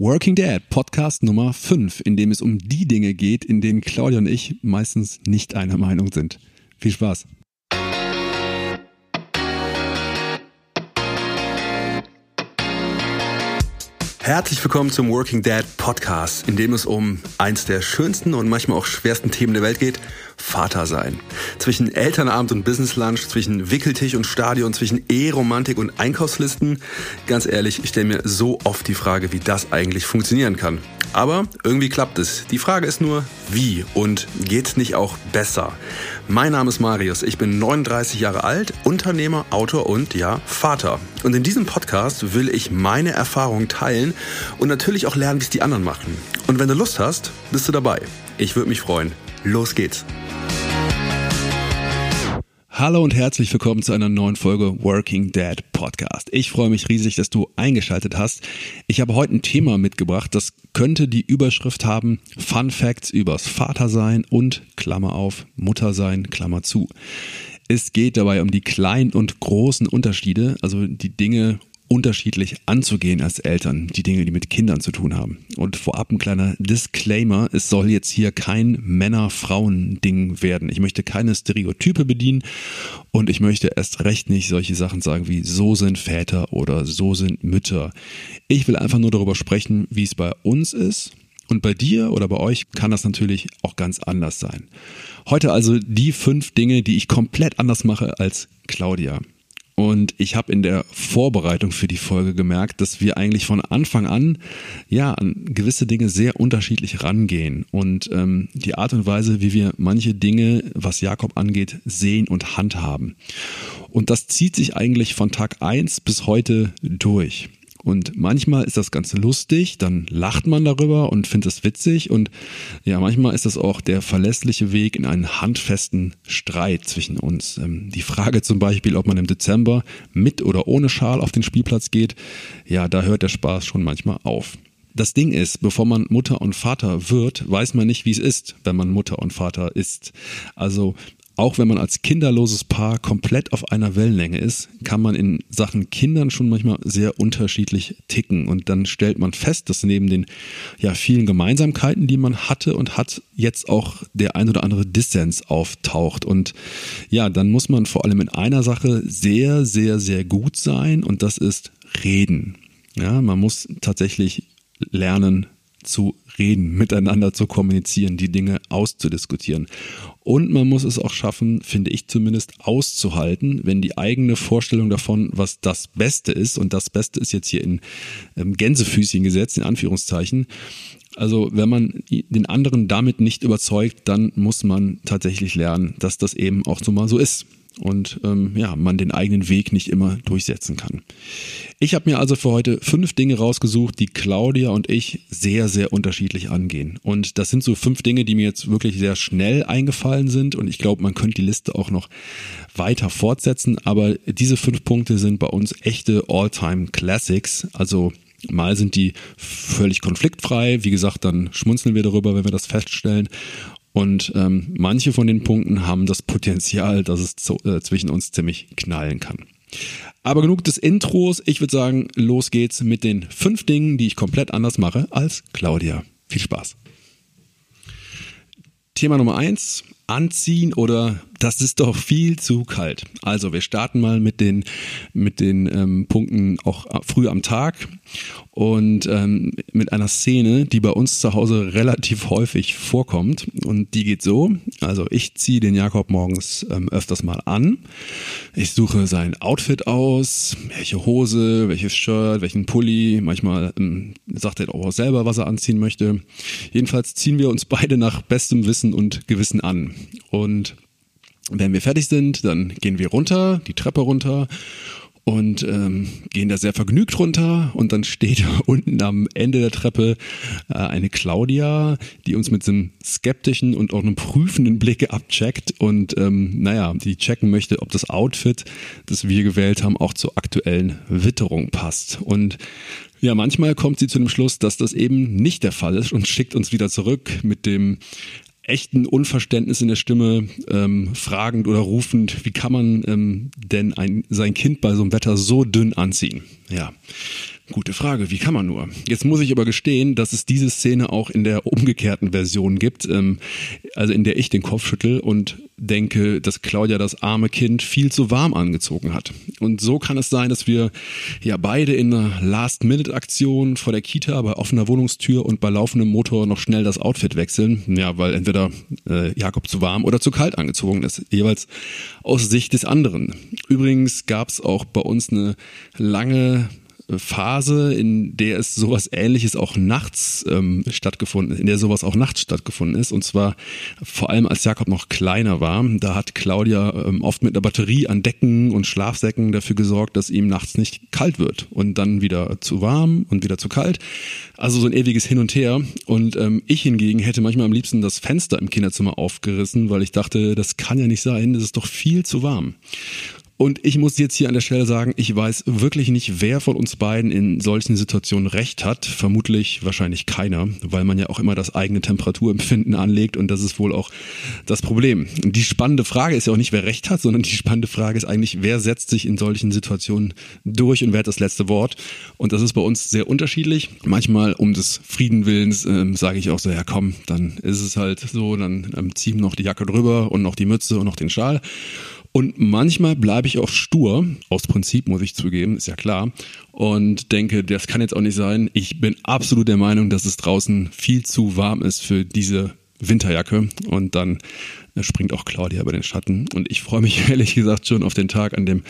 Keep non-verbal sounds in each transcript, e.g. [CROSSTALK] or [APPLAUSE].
Working Dad, Podcast Nummer 5, in dem es um die Dinge geht, in denen Claudia und ich meistens nicht einer Meinung sind. Viel Spaß. Herzlich willkommen zum Working Dad Podcast, in dem es um eins der schönsten und manchmal auch schwersten Themen der Welt geht, Vater sein. Zwischen Elternabend und Business Lunch, zwischen Wickeltisch und Stadion, zwischen Eheromantik und Einkaufslisten. Ganz ehrlich, ich stelle mir so oft die Frage, wie das eigentlich funktionieren kann. Aber irgendwie klappt es. Die Frage ist nur, wie und geht's nicht auch besser? Mein Name ist Marius, ich bin 39 Jahre alt, Unternehmer, Autor und ja, Vater. Und in diesem Podcast will ich meine Erfahrungen teilen und natürlich auch lernen, wie es die anderen machen. Und wenn du Lust hast, bist du dabei. Ich würde mich freuen. Los geht's. Hallo und herzlich willkommen zu einer neuen Folge Working Dad Podcast. Ich freue mich riesig, dass du eingeschaltet hast. Ich habe heute ein Thema mitgebracht, das könnte die Überschrift haben Fun Facts übers Vatersein und Klammer auf Muttersein, Klammer zu. Es geht dabei um die kleinen und großen Unterschiede, also die Dinge unterschiedlich anzugehen als Eltern, die Dinge, die mit Kindern zu tun haben. Und vorab ein kleiner Disclaimer, es soll jetzt hier kein Männer-Frauen-Ding werden. Ich möchte keine Stereotype bedienen und ich möchte erst recht nicht solche Sachen sagen wie so sind Väter oder so sind Mütter. Ich will einfach nur darüber sprechen, wie es bei uns ist. Und bei dir oder bei euch kann das natürlich auch ganz anders sein. Heute also die fünf Dinge, die ich komplett anders mache als Claudia. Und ich habe in der Vorbereitung für die Folge gemerkt, dass wir eigentlich von Anfang an ja an gewisse Dinge sehr unterschiedlich rangehen und ähm, die Art und Weise, wie wir manche Dinge, was Jakob angeht, sehen und handhaben. Und das zieht sich eigentlich von Tag eins bis heute durch. Und manchmal ist das Ganze lustig, dann lacht man darüber und findet es witzig. Und ja, manchmal ist das auch der verlässliche Weg in einen handfesten Streit zwischen uns. Ähm, die Frage zum Beispiel, ob man im Dezember mit oder ohne Schal auf den Spielplatz geht, ja, da hört der Spaß schon manchmal auf. Das Ding ist, bevor man Mutter und Vater wird, weiß man nicht, wie es ist, wenn man Mutter und Vater ist. Also auch wenn man als kinderloses Paar komplett auf einer Wellenlänge ist, kann man in Sachen Kindern schon manchmal sehr unterschiedlich ticken. Und dann stellt man fest, dass neben den ja, vielen Gemeinsamkeiten, die man hatte und hat, jetzt auch der ein oder andere Dissens auftaucht. Und ja, dann muss man vor allem in einer Sache sehr, sehr, sehr gut sein und das ist reden. Ja, man muss tatsächlich lernen, zu reden, miteinander zu kommunizieren, die Dinge auszudiskutieren. Und man muss es auch schaffen, finde ich zumindest, auszuhalten, wenn die eigene Vorstellung davon, was das Beste ist, und das Beste ist jetzt hier in ähm, Gänsefüßchen gesetzt, in Anführungszeichen, also wenn man den anderen damit nicht überzeugt, dann muss man tatsächlich lernen, dass das eben auch so mal so ist und ähm, ja, man den eigenen Weg nicht immer durchsetzen kann. Ich habe mir also für heute fünf Dinge rausgesucht, die Claudia und ich sehr, sehr unterschiedlich angehen. Und das sind so fünf Dinge, die mir jetzt wirklich sehr schnell eingefallen sind. Und ich glaube, man könnte die Liste auch noch weiter fortsetzen. Aber diese fünf Punkte sind bei uns echte All-Time Classics. Also Mal sind die völlig konfliktfrei. Wie gesagt, dann schmunzeln wir darüber, wenn wir das feststellen. Und ähm, manche von den Punkten haben das Potenzial, dass es zu, äh, zwischen uns ziemlich knallen kann. Aber genug des Intros. Ich würde sagen, los geht's mit den fünf Dingen, die ich komplett anders mache als Claudia. Viel Spaß. Thema Nummer eins, anziehen oder das ist doch viel zu kalt. Also wir starten mal mit den, mit den ähm, Punkten auch früh am Tag und ähm, mit einer Szene, die bei uns zu Hause relativ häufig vorkommt und die geht so, also ich ziehe den Jakob morgens ähm, öfters mal an, ich suche sein Outfit aus, welche Hose, welches Shirt, welchen Pulli, manchmal ähm, sagt er auch selber, was er anziehen möchte. Jedenfalls ziehen wir uns beide nach bestem Wissen und Gewissen an und wenn wir fertig sind, dann gehen wir runter, die Treppe runter und ähm, gehen da sehr vergnügt runter und dann steht [LAUGHS] unten am Ende der Treppe äh, eine Claudia, die uns mit einem skeptischen und auch einem prüfenden Blicke abcheckt und ähm, naja, die checken möchte, ob das Outfit, das wir gewählt haben, auch zur aktuellen Witterung passt. Und ja, manchmal kommt sie zu dem Schluss, dass das eben nicht der Fall ist und schickt uns wieder zurück mit dem echten Unverständnis in der Stimme, ähm, fragend oder rufend, wie kann man ähm, denn ein, sein Kind bei so einem Wetter so dünn anziehen? Ja, Gute Frage, wie kann man nur? Jetzt muss ich aber gestehen, dass es diese Szene auch in der umgekehrten Version gibt, ähm, also in der ich den Kopf schüttel und denke, dass Claudia das arme Kind viel zu warm angezogen hat. Und so kann es sein, dass wir ja beide in einer Last-Minute-Aktion vor der Kita bei offener Wohnungstür und bei laufendem Motor noch schnell das Outfit wechseln. Ja, weil entweder äh, Jakob zu warm oder zu kalt angezogen ist, jeweils aus Sicht des anderen. Übrigens gab es auch bei uns eine lange Phase, in der es sowas ähnliches auch nachts ähm, stattgefunden ist, in der sowas auch nachts stattgefunden ist. Und zwar vor allem als Jakob noch kleiner war. Da hat Claudia ähm, oft mit einer Batterie an Decken und Schlafsäcken dafür gesorgt, dass ihm nachts nicht kalt wird und dann wieder zu warm und wieder zu kalt. Also so ein ewiges Hin und Her. Und ähm, ich hingegen hätte manchmal am liebsten das Fenster im Kinderzimmer aufgerissen, weil ich dachte, das kann ja nicht sein, das ist doch viel zu warm. Und ich muss jetzt hier an der Stelle sagen, ich weiß wirklich nicht, wer von uns beiden in solchen Situationen recht hat. Vermutlich wahrscheinlich keiner, weil man ja auch immer das eigene Temperaturempfinden anlegt und das ist wohl auch das Problem. Die spannende Frage ist ja auch nicht, wer recht hat, sondern die spannende Frage ist eigentlich, wer setzt sich in solchen Situationen durch und wer hat das letzte Wort. Und das ist bei uns sehr unterschiedlich. Manchmal um des Friedenwillens ähm, sage ich auch so, ja komm, dann ist es halt so, dann ähm, ziehen noch die Jacke drüber und noch die Mütze und noch den Schal. Und manchmal bleibe ich auch stur, aus Prinzip muss ich zugeben, ist ja klar, und denke, das kann jetzt auch nicht sein. Ich bin absolut der Meinung, dass es draußen viel zu warm ist für diese Winterjacke und dann springt auch Claudia über den Schatten. Und ich freue mich [LAUGHS] ehrlich gesagt schon auf den Tag, an dem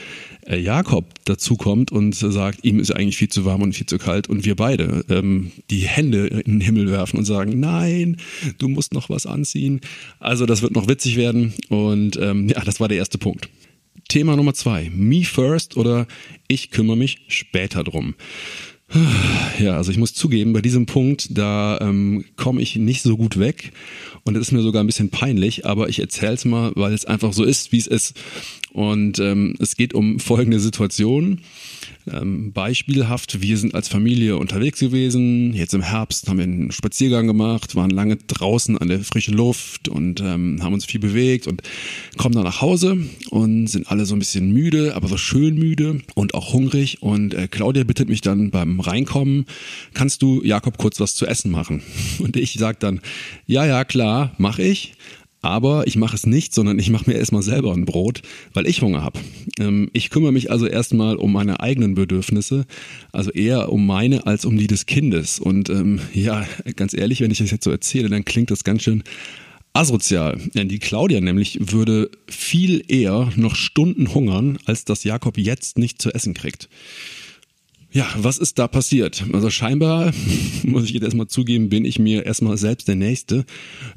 äh, Jakob dazukommt und sagt, ihm ist eigentlich viel zu warm und viel zu kalt und wir beide ähm, die Hände in den Himmel werfen und sagen, nein, du musst noch was anziehen. Also das wird noch witzig werden und ähm, ja, das war der erste Punkt. Thema Nummer zwei, me first oder ich kümmere mich später drum. [SIGHS] Ja, also ich muss zugeben, bei diesem Punkt, da ähm, komme ich nicht so gut weg und es ist mir sogar ein bisschen peinlich, aber ich erzähle es mal, weil es einfach so ist, wie es ist. Und ähm, es geht um folgende Situation. Ähm, beispielhaft, wir sind als Familie unterwegs gewesen. Jetzt im Herbst haben wir einen Spaziergang gemacht, waren lange draußen an der frischen Luft und ähm, haben uns viel bewegt und kommen dann nach Hause und sind alle so ein bisschen müde, aber so schön müde und auch hungrig. Und äh, Claudia bittet mich dann beim Reinkommen, kannst du Jakob kurz was zu essen machen? [LAUGHS] Und ich sag dann, ja, ja, klar, mach ich. Aber ich mache es nicht, sondern ich mache mir erstmal selber ein Brot, weil ich Hunger habe. Ähm, ich kümmere mich also erstmal um meine eigenen Bedürfnisse, also eher um meine als um die des Kindes. Und ähm, ja, ganz ehrlich, wenn ich das jetzt so erzähle, dann klingt das ganz schön asozial. Denn die Claudia nämlich würde viel eher noch Stunden hungern, als dass Jakob jetzt nicht zu essen kriegt. Ja, was ist da passiert? Also scheinbar, [LAUGHS] muss ich jetzt erstmal zugeben, bin ich mir erstmal selbst der Nächste,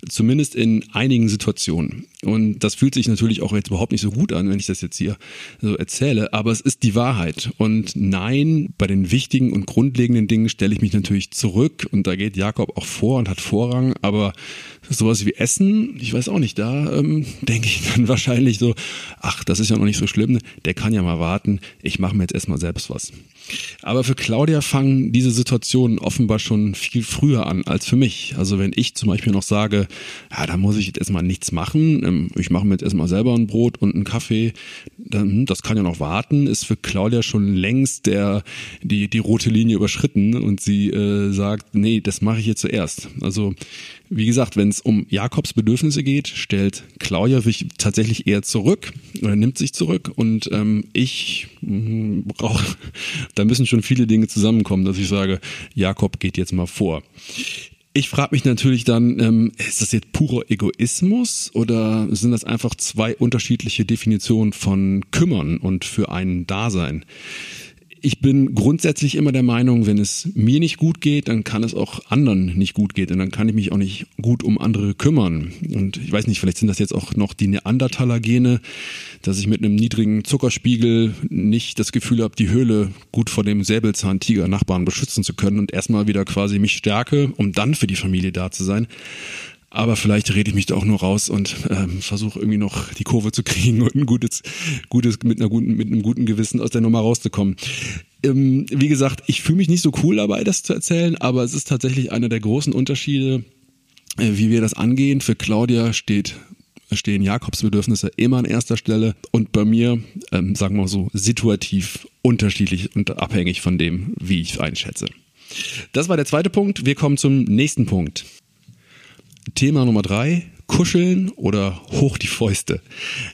zumindest in einigen Situationen. Und das fühlt sich natürlich auch jetzt überhaupt nicht so gut an, wenn ich das jetzt hier so erzähle, aber es ist die Wahrheit. Und nein, bei den wichtigen und grundlegenden Dingen stelle ich mich natürlich zurück und da geht Jakob auch vor und hat Vorrang, aber sowas wie Essen, ich weiß auch nicht, da ähm, [LAUGHS] denke ich dann wahrscheinlich so, ach, das ist ja noch nicht so schlimm, der kann ja mal warten, ich mache mir jetzt erstmal selbst was. Aber für Claudia fangen diese Situationen offenbar schon viel früher an als für mich. Also wenn ich zum Beispiel noch sage, ja, da muss ich jetzt erstmal nichts machen, ähm, ich mache mir jetzt erstmal selber ein Brot und einen Kaffee, dann, hm, das kann ja noch warten, ist für Claudia schon längst der, die, die rote Linie überschritten und sie äh, sagt, nee, das mache ich jetzt zuerst. Also wie gesagt, wenn es um Jakobs Bedürfnisse geht, stellt Claudia sich tatsächlich eher zurück oder nimmt sich zurück und ähm, ich mm, brauche, [LAUGHS] da müssen schon viele Dinge zusammenkommen, dass ich sage, Jakob geht jetzt mal vor. Ich frage mich natürlich dann, ähm, ist das jetzt purer Egoismus oder sind das einfach zwei unterschiedliche Definitionen von kümmern und für einen Dasein? Ich bin grundsätzlich immer der Meinung, wenn es mir nicht gut geht, dann kann es auch anderen nicht gut gehen und dann kann ich mich auch nicht gut um andere kümmern. Und ich weiß nicht, vielleicht sind das jetzt auch noch die Neandertaler-Gene, dass ich mit einem niedrigen Zuckerspiegel nicht das Gefühl habe, die Höhle gut vor dem Säbelzahntiger-Nachbarn beschützen zu können und erstmal wieder quasi mich stärke, um dann für die Familie da zu sein. Aber vielleicht rede ich mich da auch nur raus und ähm, versuche irgendwie noch die Kurve zu kriegen und ein gutes, gutes mit, einer guten, mit einem guten Gewissen aus der Nummer rauszukommen. Ähm, wie gesagt, ich fühle mich nicht so cool dabei, das zu erzählen, aber es ist tatsächlich einer der großen Unterschiede, äh, wie wir das angehen. Für Claudia steht stehen Jakobs Bedürfnisse immer an erster Stelle und bei mir, ähm, sagen wir so, situativ unterschiedlich und abhängig von dem, wie ich einschätze. Das war der zweite Punkt. Wir kommen zum nächsten Punkt. Thema Nummer drei, kuscheln oder hoch die Fäuste.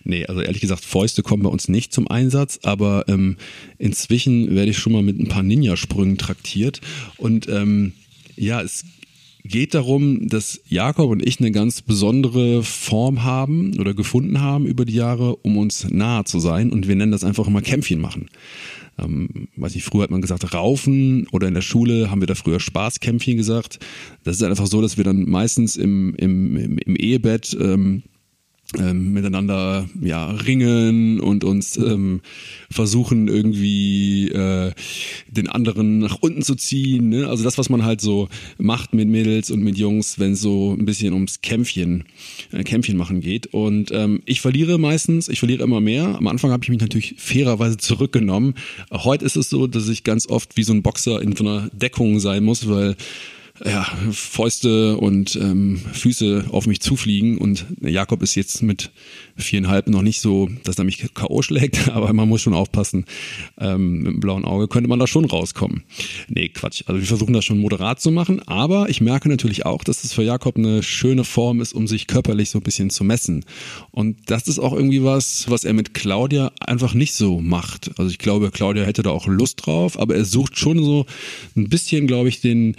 Nee, also ehrlich gesagt, Fäuste kommen bei uns nicht zum Einsatz, aber ähm, inzwischen werde ich schon mal mit ein paar Ninja-Sprüngen traktiert. Und ähm, ja, es geht darum, dass Jakob und ich eine ganz besondere Form haben oder gefunden haben über die Jahre, um uns nahe zu sein. Und wir nennen das einfach immer Kämpfchen machen ähm, weiß ich, früher hat man gesagt Raufen oder in der Schule haben wir da früher Spaßkämpfchen gesagt. Das ist einfach so, dass wir dann meistens im, im, im, im Ehebett ähm, ähm, miteinander ja ringen und uns ähm, versuchen irgendwie äh, den anderen nach unten zu ziehen. Ne? Also das, was man halt so macht mit Mädels und mit Jungs, wenn es so ein bisschen ums Kämpfchen, äh, Kämpfchen machen geht. Und ähm, ich verliere meistens, ich verliere immer mehr. Am Anfang habe ich mich natürlich fairerweise zurückgenommen. Heute ist es so, dass ich ganz oft wie so ein Boxer in so einer Deckung sein muss, weil ja, Fäuste und ähm, Füße auf mich zufliegen. Und Jakob ist jetzt mit viereinhalb noch nicht so, dass er mich K.O. schlägt, [LAUGHS] aber man muss schon aufpassen. Ähm, mit dem blauen Auge könnte man da schon rauskommen. Nee, Quatsch. Also wir versuchen das schon moderat zu machen, aber ich merke natürlich auch, dass es für Jakob eine schöne Form ist, um sich körperlich so ein bisschen zu messen. Und das ist auch irgendwie was, was er mit Claudia einfach nicht so macht. Also ich glaube, Claudia hätte da auch Lust drauf, aber er sucht schon so ein bisschen, glaube ich, den,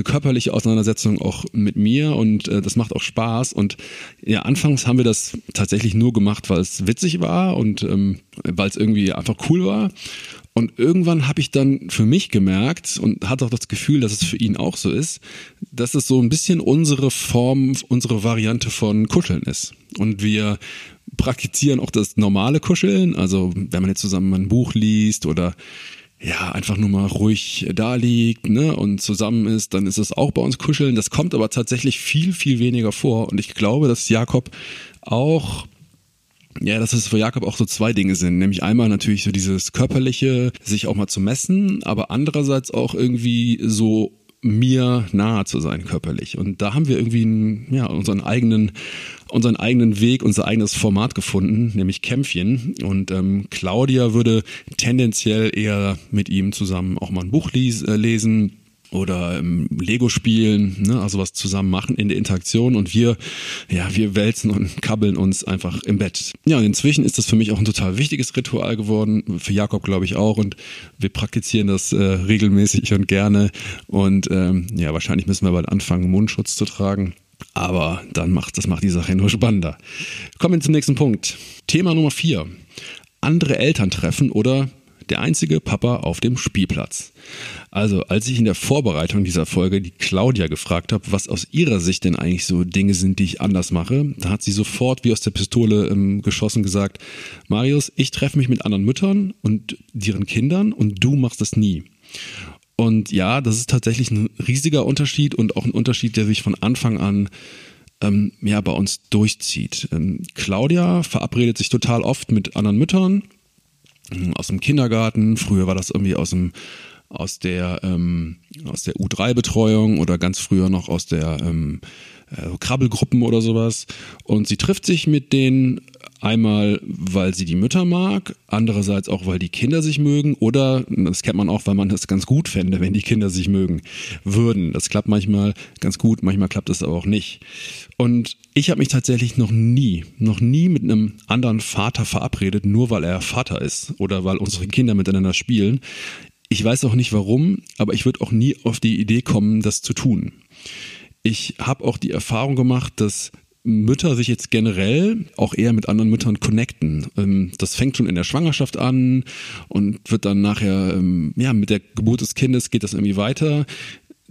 diese körperliche Auseinandersetzung auch mit mir und äh, das macht auch Spaß. Und ja, anfangs haben wir das tatsächlich tatsächlich nur gemacht, weil es witzig war und ähm, weil es irgendwie einfach cool war. Und irgendwann habe ich dann für mich gemerkt und hatte auch das Gefühl, dass es für ihn auch so ist, dass es so ein bisschen unsere Form, unsere Variante von Kuscheln ist. Und wir praktizieren auch das normale Kuscheln. Also wenn man jetzt zusammen ein Buch liest oder ja, einfach nur mal ruhig da liegt, ne, und zusammen ist, dann ist es auch bei uns kuscheln. Das kommt aber tatsächlich viel, viel weniger vor. Und ich glaube, dass Jakob auch ja, dass es für Jakob auch so zwei Dinge sind. Nämlich einmal natürlich so dieses körperliche, sich auch mal zu messen, aber andererseits auch irgendwie so mir nahe zu sein körperlich. Und da haben wir irgendwie ja, unseren eigenen, unseren eigenen Weg, unser eigenes Format gefunden, nämlich Kämpfchen. Und ähm, Claudia würde tendenziell eher mit ihm zusammen auch mal ein Buch lies, äh, lesen oder ähm, Lego spielen, ne, also was zusammen machen in der Interaktion und wir, ja, wir wälzen und kabbeln uns einfach im Bett. Ja, und inzwischen ist das für mich auch ein total wichtiges Ritual geworden, für Jakob glaube ich auch und wir praktizieren das äh, regelmäßig und gerne und ähm, ja, wahrscheinlich müssen wir bald anfangen, Mundschutz zu tragen. Aber dann macht das macht die Sache nur spannender. Kommen wir zum nächsten Punkt. Thema Nummer vier. Andere Eltern treffen oder der einzige Papa auf dem Spielplatz. Also, als ich in der Vorbereitung dieser Folge die Claudia gefragt habe, was aus ihrer Sicht denn eigentlich so Dinge sind, die ich anders mache, da hat sie sofort wie aus der Pistole ähm, geschossen gesagt, Marius, ich treffe mich mit anderen Müttern und deren Kindern und du machst das nie. Und ja, das ist tatsächlich ein riesiger Unterschied und auch ein Unterschied, der sich von Anfang an ähm, ja, bei uns durchzieht. Ähm, Claudia verabredet sich total oft mit anderen Müttern aus dem Kindergarten. Früher war das irgendwie aus dem aus der ähm, aus der U3-Betreuung oder ganz früher noch aus der ähm, äh, Krabbelgruppen oder sowas. Und sie trifft sich mit denen einmal, weil sie die Mütter mag, andererseits auch, weil die Kinder sich mögen oder, das kennt man auch, weil man das ganz gut fände, wenn die Kinder sich mögen würden. Das klappt manchmal ganz gut, manchmal klappt es aber auch nicht. Und ich habe mich tatsächlich noch nie, noch nie mit einem anderen Vater verabredet, nur weil er Vater ist oder weil unsere Kinder miteinander spielen. Ich weiß auch nicht warum, aber ich würde auch nie auf die Idee kommen, das zu tun. Ich habe auch die Erfahrung gemacht, dass Mütter sich jetzt generell auch eher mit anderen Müttern connecten. Ähm, das fängt schon in der Schwangerschaft an und wird dann nachher, ähm, ja, mit der Geburt des Kindes geht das irgendwie weiter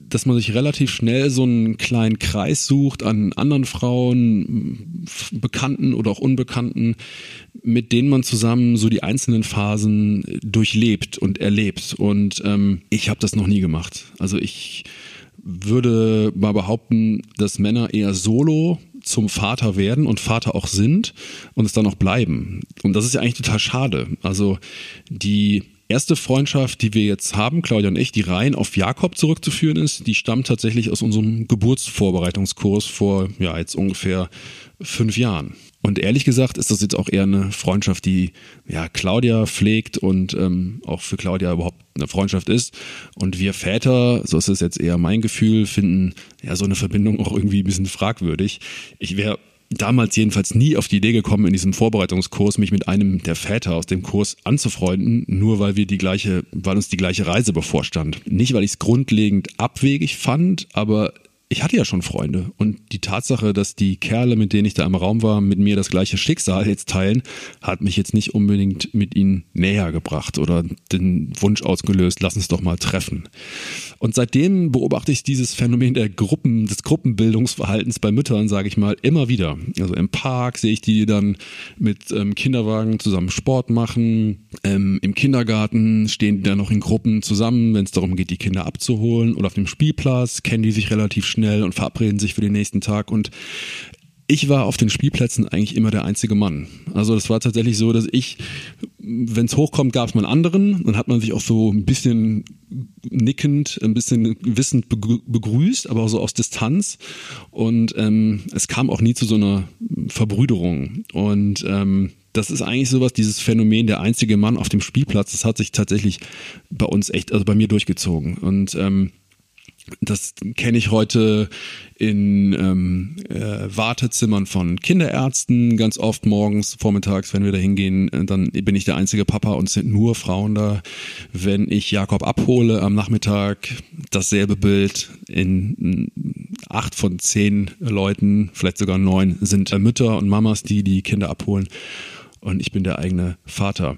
dass man sich relativ schnell so einen kleinen Kreis sucht an anderen Frauen, Bekannten oder auch Unbekannten, mit denen man zusammen so die einzelnen Phasen durchlebt und erlebt. Und ähm, ich habe das noch nie gemacht. Also ich würde mal behaupten, dass Männer eher solo zum Vater werden und Vater auch sind und es dann auch bleiben. Und das ist ja eigentlich total schade. Also die erste Freundschaft, die wir jetzt haben, Claudia und ich, die rein auf Jakob zurückzuführen ist, die stammt tatsächlich aus unserem Geburtsvorbereitungskurs vor, ja, jetzt ungefähr fünf Jahren. Und ehrlich gesagt ist das jetzt auch eher eine Freundschaft, die ja Claudia pflegt und ähm, auch für Claudia überhaupt eine Freundschaft ist. Und wir Väter, so ist es jetzt eher mein Gefühl, finden ja so eine Verbindung auch irgendwie ein bisschen fragwürdig. Ich wäre damals jedenfalls nie auf die Idee gekommen, in diesem Vorbereitungskurs mich mit einem der Väter aus dem Kurs anzufreunden, nur weil wir die gleiche, weil uns die gleiche Reise bevorstand. Nicht, weil ich es grundlegend abwegig fand, aber ich hatte ja schon Freunde und die Tatsache, dass die Kerle, mit denen ich da im Raum war, mit mir das gleiche Schicksal jetzt teilen, hat mich jetzt nicht unbedingt mit ihnen näher gebracht oder den Wunsch ausgelöst, lass uns doch mal treffen. Und seitdem beobachte ich dieses Phänomen der Gruppen, des Gruppenbildungsverhaltens bei Müttern, sage ich mal, immer wieder. Also im Park sehe ich die dann mit ähm, Kinderwagen zusammen Sport machen. Ähm, Im Kindergarten stehen die dann noch in Gruppen zusammen, wenn es darum geht, die Kinder abzuholen. Oder auf dem Spielplatz kennen die sich relativ schnell schnell und verabreden sich für den nächsten Tag und ich war auf den Spielplätzen eigentlich immer der einzige Mann. Also das war tatsächlich so, dass ich, wenn es hochkommt, gab es mal einen anderen. Dann hat man sich auch so ein bisschen nickend, ein bisschen wissend begrüßt, aber auch so aus Distanz. Und ähm, es kam auch nie zu so einer Verbrüderung. Und ähm, das ist eigentlich sowas, dieses Phänomen, der einzige Mann auf dem Spielplatz, das hat sich tatsächlich bei uns echt, also bei mir durchgezogen. Und ähm, das kenne ich heute in ähm, äh, Wartezimmern von Kinderärzten ganz oft morgens, vormittags, wenn wir da hingehen, äh, dann bin ich der einzige Papa und sind nur Frauen da. Wenn ich Jakob abhole am Nachmittag, dasselbe Bild in acht von zehn Leuten, vielleicht sogar neun, sind äh, Mütter und Mamas, die die Kinder abholen und ich bin der eigene Vater.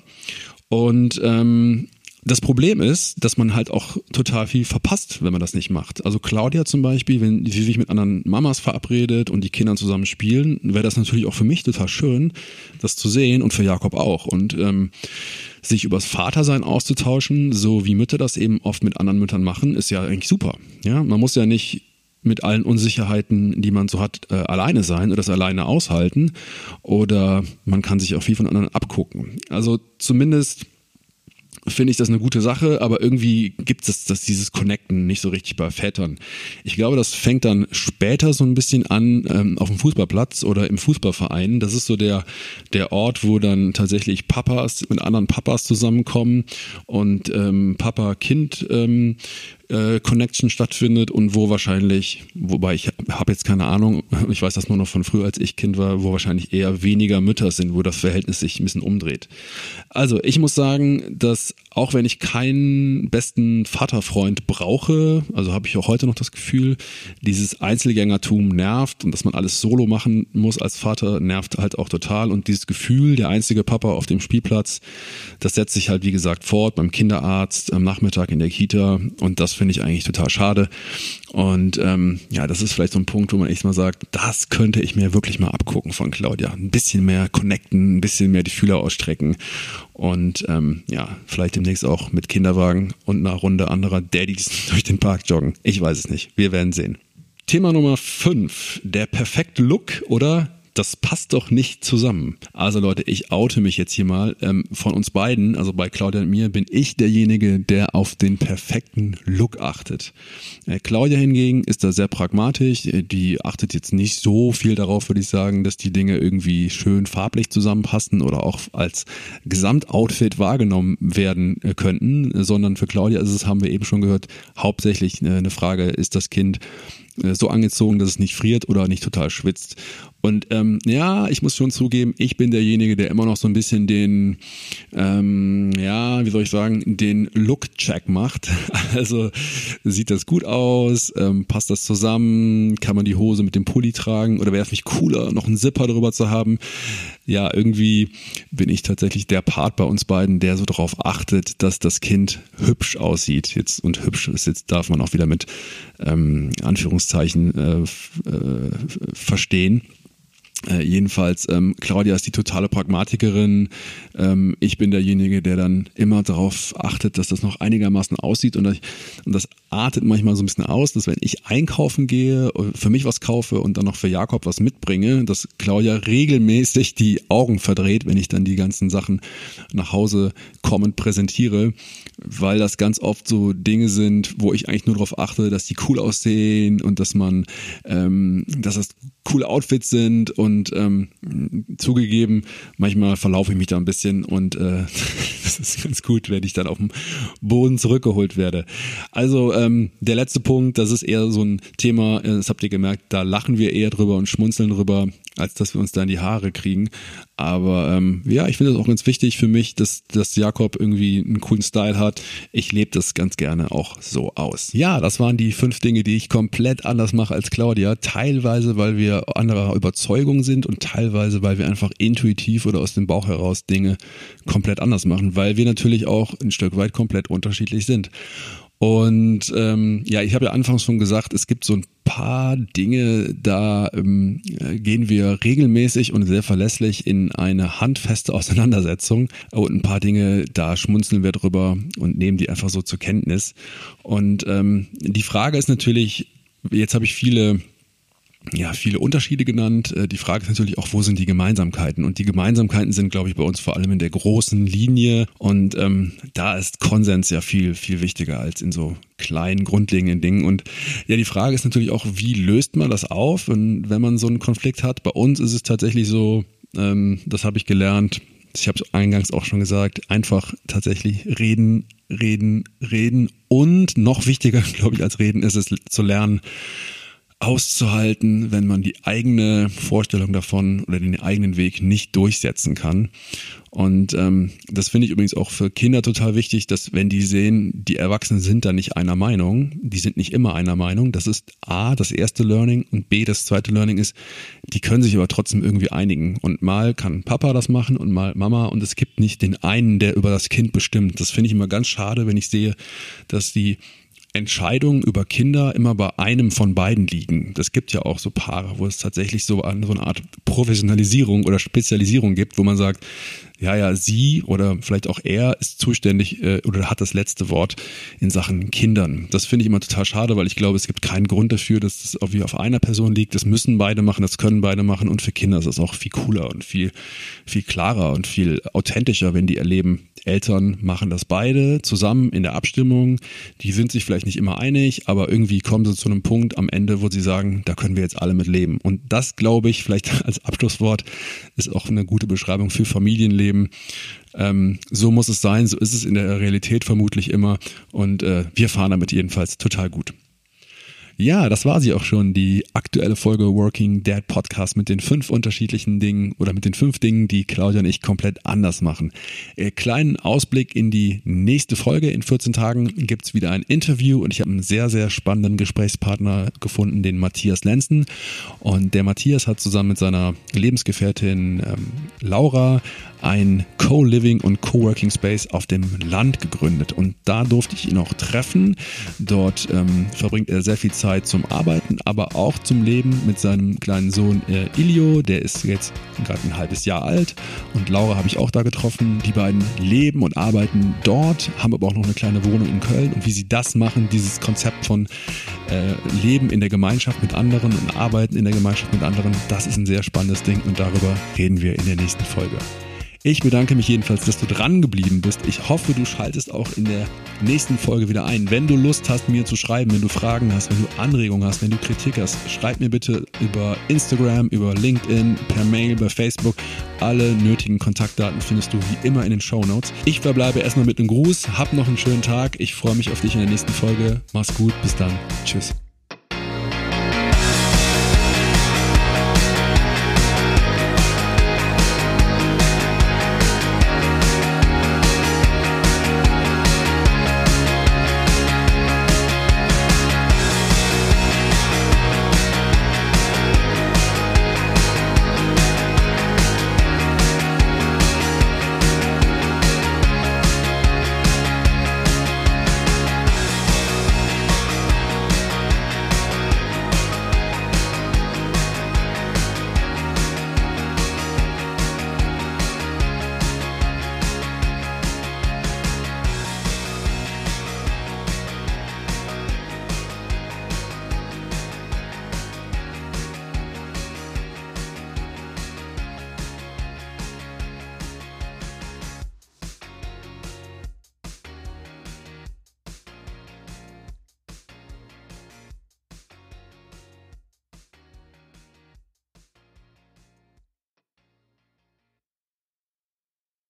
Und ähm, das Problem ist, dass man halt auch total viel verpasst, wenn man das nicht macht. Also Claudia zum Beispiel, wenn sie sich mit anderen Mamas verabredet und die Kinder zusammen spielen, wäre das natürlich auch für mich total schön, das zu sehen und für Jakob auch. Und ähm, sich übers Vatersein auszutauschen, so wie Mütter das eben oft mit anderen Müttern machen, ist ja eigentlich super. Ja, man muss ja nicht mit allen Unsicherheiten, die man so hat, äh, alleine sein oder das alleine aushalten. Oder man kann sich auch viel von anderen abgucken. Also zumindest finde ich das eine gute Sache, aber irgendwie gibt es das, dieses Connecten nicht so richtig bei Vätern. Ich glaube, das fängt dann später so ein bisschen an ähm, auf dem Fußballplatz oder im Fußballverein. Das ist so der, der Ort, wo dann tatsächlich Papas mit anderen Papas zusammenkommen und ähm, Papa-Kind ähm, äh, Connection stattfindet und wo wahrscheinlich, wobei ich habe jetzt keine Ahnung, [LAUGHS] ich weiß das nur noch von früher, als ich Kind war, wo wahrscheinlich eher weniger Mütter sind, wo das Verhältnis sich ein bisschen umdreht. Also ich muss sagen, dass auch wenn ich keinen besten Vaterfreund brauche, also habe ich auch heute noch das Gefühl, dieses Einzelgängertum nervt und dass man alles solo machen muss als Vater nervt halt auch total und dieses Gefühl, der einzige Papa auf dem Spielplatz, das setzt sich halt wie gesagt fort beim Kinderarzt, am Nachmittag in der Kita und das finde ich eigentlich total schade. Und ähm, ja, das ist vielleicht so ein Punkt, wo man echt mal sagt, das könnte ich mir wirklich mal abgucken von Claudia. Ein bisschen mehr connecten, ein bisschen mehr die Fühler ausstrecken und ähm, ja, vielleicht demnächst auch mit Kinderwagen und einer Runde anderer Daddys [LAUGHS] durch den Park joggen. Ich weiß es nicht. Wir werden sehen. Thema Nummer 5, der perfekte Look oder das passt doch nicht zusammen. Also Leute, ich oute mich jetzt hier mal. Ähm, von uns beiden, also bei Claudia und mir, bin ich derjenige, der auf den perfekten Look achtet. Äh, Claudia hingegen ist da sehr pragmatisch. Äh, die achtet jetzt nicht so viel darauf, würde ich sagen, dass die Dinge irgendwie schön farblich zusammenpassen oder auch als Gesamtoutfit wahrgenommen werden äh, könnten, sondern für Claudia ist es, haben wir eben schon gehört, hauptsächlich äh, eine Frage, ist das Kind so angezogen, dass es nicht friert oder nicht total schwitzt. Und ähm, ja, ich muss schon zugeben, ich bin derjenige, der immer noch so ein bisschen den, ähm, ja, wie soll ich sagen, den Look-Check macht. [LAUGHS] Also sieht das gut aus, ähm, passt das zusammen, kann man die Hose mit dem Pulli tragen oder wäre es nicht cooler, noch einen Zipper drüber zu haben? Ja, irgendwie bin ich tatsächlich der Part bei uns beiden, der so darauf achtet, dass das Kind hübsch aussieht. Jetzt und hübsch ist jetzt darf man auch wieder mit ähm, Anführungszeichen äh, äh, verstehen. Äh, jedenfalls, ähm, Claudia ist die totale Pragmatikerin. Ähm, ich bin derjenige, der dann immer darauf achtet, dass das noch einigermaßen aussieht. Und, und das artet manchmal so ein bisschen aus, dass wenn ich einkaufen gehe, für mich was kaufe und dann noch für Jakob was mitbringe, dass Claudia regelmäßig die Augen verdreht, wenn ich dann die ganzen Sachen nach Hause kommend präsentiere, weil das ganz oft so Dinge sind, wo ich eigentlich nur darauf achte, dass die cool aussehen und dass man, ähm, dass das coole Outfits sind und ähm, zugegeben, manchmal verlaufe ich mich da ein bisschen und äh, [LAUGHS] das ist ganz gut, wenn ich dann auf dem Boden zurückgeholt werde. Also ähm, der letzte Punkt, das ist eher so ein Thema, äh, das habt ihr gemerkt, da lachen wir eher drüber und schmunzeln drüber, als dass wir uns da in die Haare kriegen. Aber ähm, ja, ich finde es auch ganz wichtig für mich, dass, dass Jakob irgendwie einen coolen Style hat. Ich lebe das ganz gerne auch so aus. Ja, das waren die fünf Dinge, die ich komplett anders mache als Claudia. Teilweise, weil wir anderer Überzeugung sind und teilweise, weil wir einfach intuitiv oder aus dem Bauch heraus Dinge komplett anders machen, weil wir natürlich auch ein Stück weit komplett unterschiedlich sind. Und ähm, ja, ich habe ja anfangs schon gesagt, es gibt so ein paar Dinge, da ähm, gehen wir regelmäßig und sehr verlässlich in eine handfeste Auseinandersetzung. Und ein paar Dinge, da schmunzeln wir drüber und nehmen die einfach so zur Kenntnis. Und ähm, die Frage ist natürlich, jetzt habe ich viele ja, viele Unterschiede genannt. Äh, die Frage ist natürlich auch, wo sind die Gemeinsamkeiten? Und die Gemeinsamkeiten sind, glaube ich, bei uns vor allem in der großen Linie. Und ähm, da ist Konsens ja viel, viel wichtiger als in so kleinen, grundlegenden Dingen. Und ja, die Frage ist natürlich auch, wie löst man das auf, wenn, wenn man so einen Konflikt hat? Bei uns ist es tatsächlich so, ähm, das habe ich gelernt, ich habe es eingangs auch schon gesagt, einfach tatsächlich reden, reden, reden. Und noch wichtiger, [LAUGHS] glaube ich, als reden ist es zu lernen, auszuhalten, wenn man die eigene Vorstellung davon oder den eigenen Weg nicht durchsetzen kann. Und ähm, das finde ich übrigens auch für Kinder total wichtig, dass wenn die sehen, die Erwachsenen sind da nicht einer Meinung, die sind nicht immer einer Meinung. Das ist A, das erste Learning und B, das zweite Learning ist, die können sich aber trotzdem irgendwie einigen. Und mal kann Papa das machen und mal Mama und es gibt nicht den einen, der über das Kind bestimmt. Das finde ich immer ganz schade, wenn ich sehe, dass die Entscheidungen über Kinder immer bei einem von beiden liegen. Das gibt ja auch so Paare, wo es tatsächlich so, eine, so eine Art Professionalisierung oder Spezialisierung gibt, wo man sagt, ja, ja, sie oder vielleicht auch er ist zuständig äh, oder hat das letzte Wort in Sachen Kindern. Das finde ich immer total schade, weil ich glaube, es gibt keinen Grund dafür, dass das auf einer Person liegt. Das müssen beide machen, das können beide machen und für Kinder ist es auch viel cooler und viel, viel klarer und viel authentischer, wenn die erleben, Eltern machen das beide zusammen in der Abstimmung. Die sind sich vielleicht nicht immer einig, aber irgendwie kommen sie zu einem Punkt am Ende, wo sie sagen, da können wir jetzt alle mit leben. Und das, glaube ich, vielleicht [LAUGHS] als Abschlusswort, ist auch eine gute Beschreibung für Familienleben. Ähm, so muss es sein, so ist es in der Realität vermutlich immer. Und äh, wir fahren damit jedenfalls total gut. Ja, das war sie auch schon, die aktuelle Folge Working Dad Podcast mit den fünf unterschiedlichen Dingen oder mit den fünf Dingen, die Claudia und ich komplett anders machen. Äh, kleinen Ausblick in die nächste Folge. In 14 Tagen gibt's wieder ein Interview und ich habe einen sehr, sehr spannenden Gesprächspartner gefunden, den Matthias Lenzen. Und der Matthias hat zusammen mit seiner Lebensgefährtin ähm, Laura ein Co-Living und Co-Working Space auf dem Land gegründet. Und da durfte ich ihn auch treffen. Dort ähm, verbringt er sehr viel Zeit zum Arbeiten, aber auch zum Leben mit seinem kleinen Sohn äh, Ilio. Der ist jetzt gerade ein halbes Jahr alt. Und Laura habe ich auch da getroffen. Die beiden leben und arbeiten dort, haben aber auch noch eine kleine Wohnung in Köln. Und wie sie das machen, dieses Konzept von äh, Leben in der Gemeinschaft mit anderen und Arbeiten in der Gemeinschaft mit anderen, das ist ein sehr spannendes Ding. Und darüber reden wir in der nächsten Folge. Ich bedanke mich jedenfalls, dass du dran geblieben bist. Ich hoffe, du schaltest auch in der nächsten Folge wieder ein. Wenn du Lust hast, mir zu schreiben, wenn du Fragen hast, wenn du Anregungen hast, wenn du Kritik hast, schreib mir bitte über Instagram, über LinkedIn, per Mail, bei Facebook. Alle nötigen Kontaktdaten findest du wie immer in den Show Notes. Ich verbleibe erstmal mit einem Gruß. Hab noch einen schönen Tag. Ich freue mich auf dich in der nächsten Folge. Mach's gut. Bis dann. Tschüss.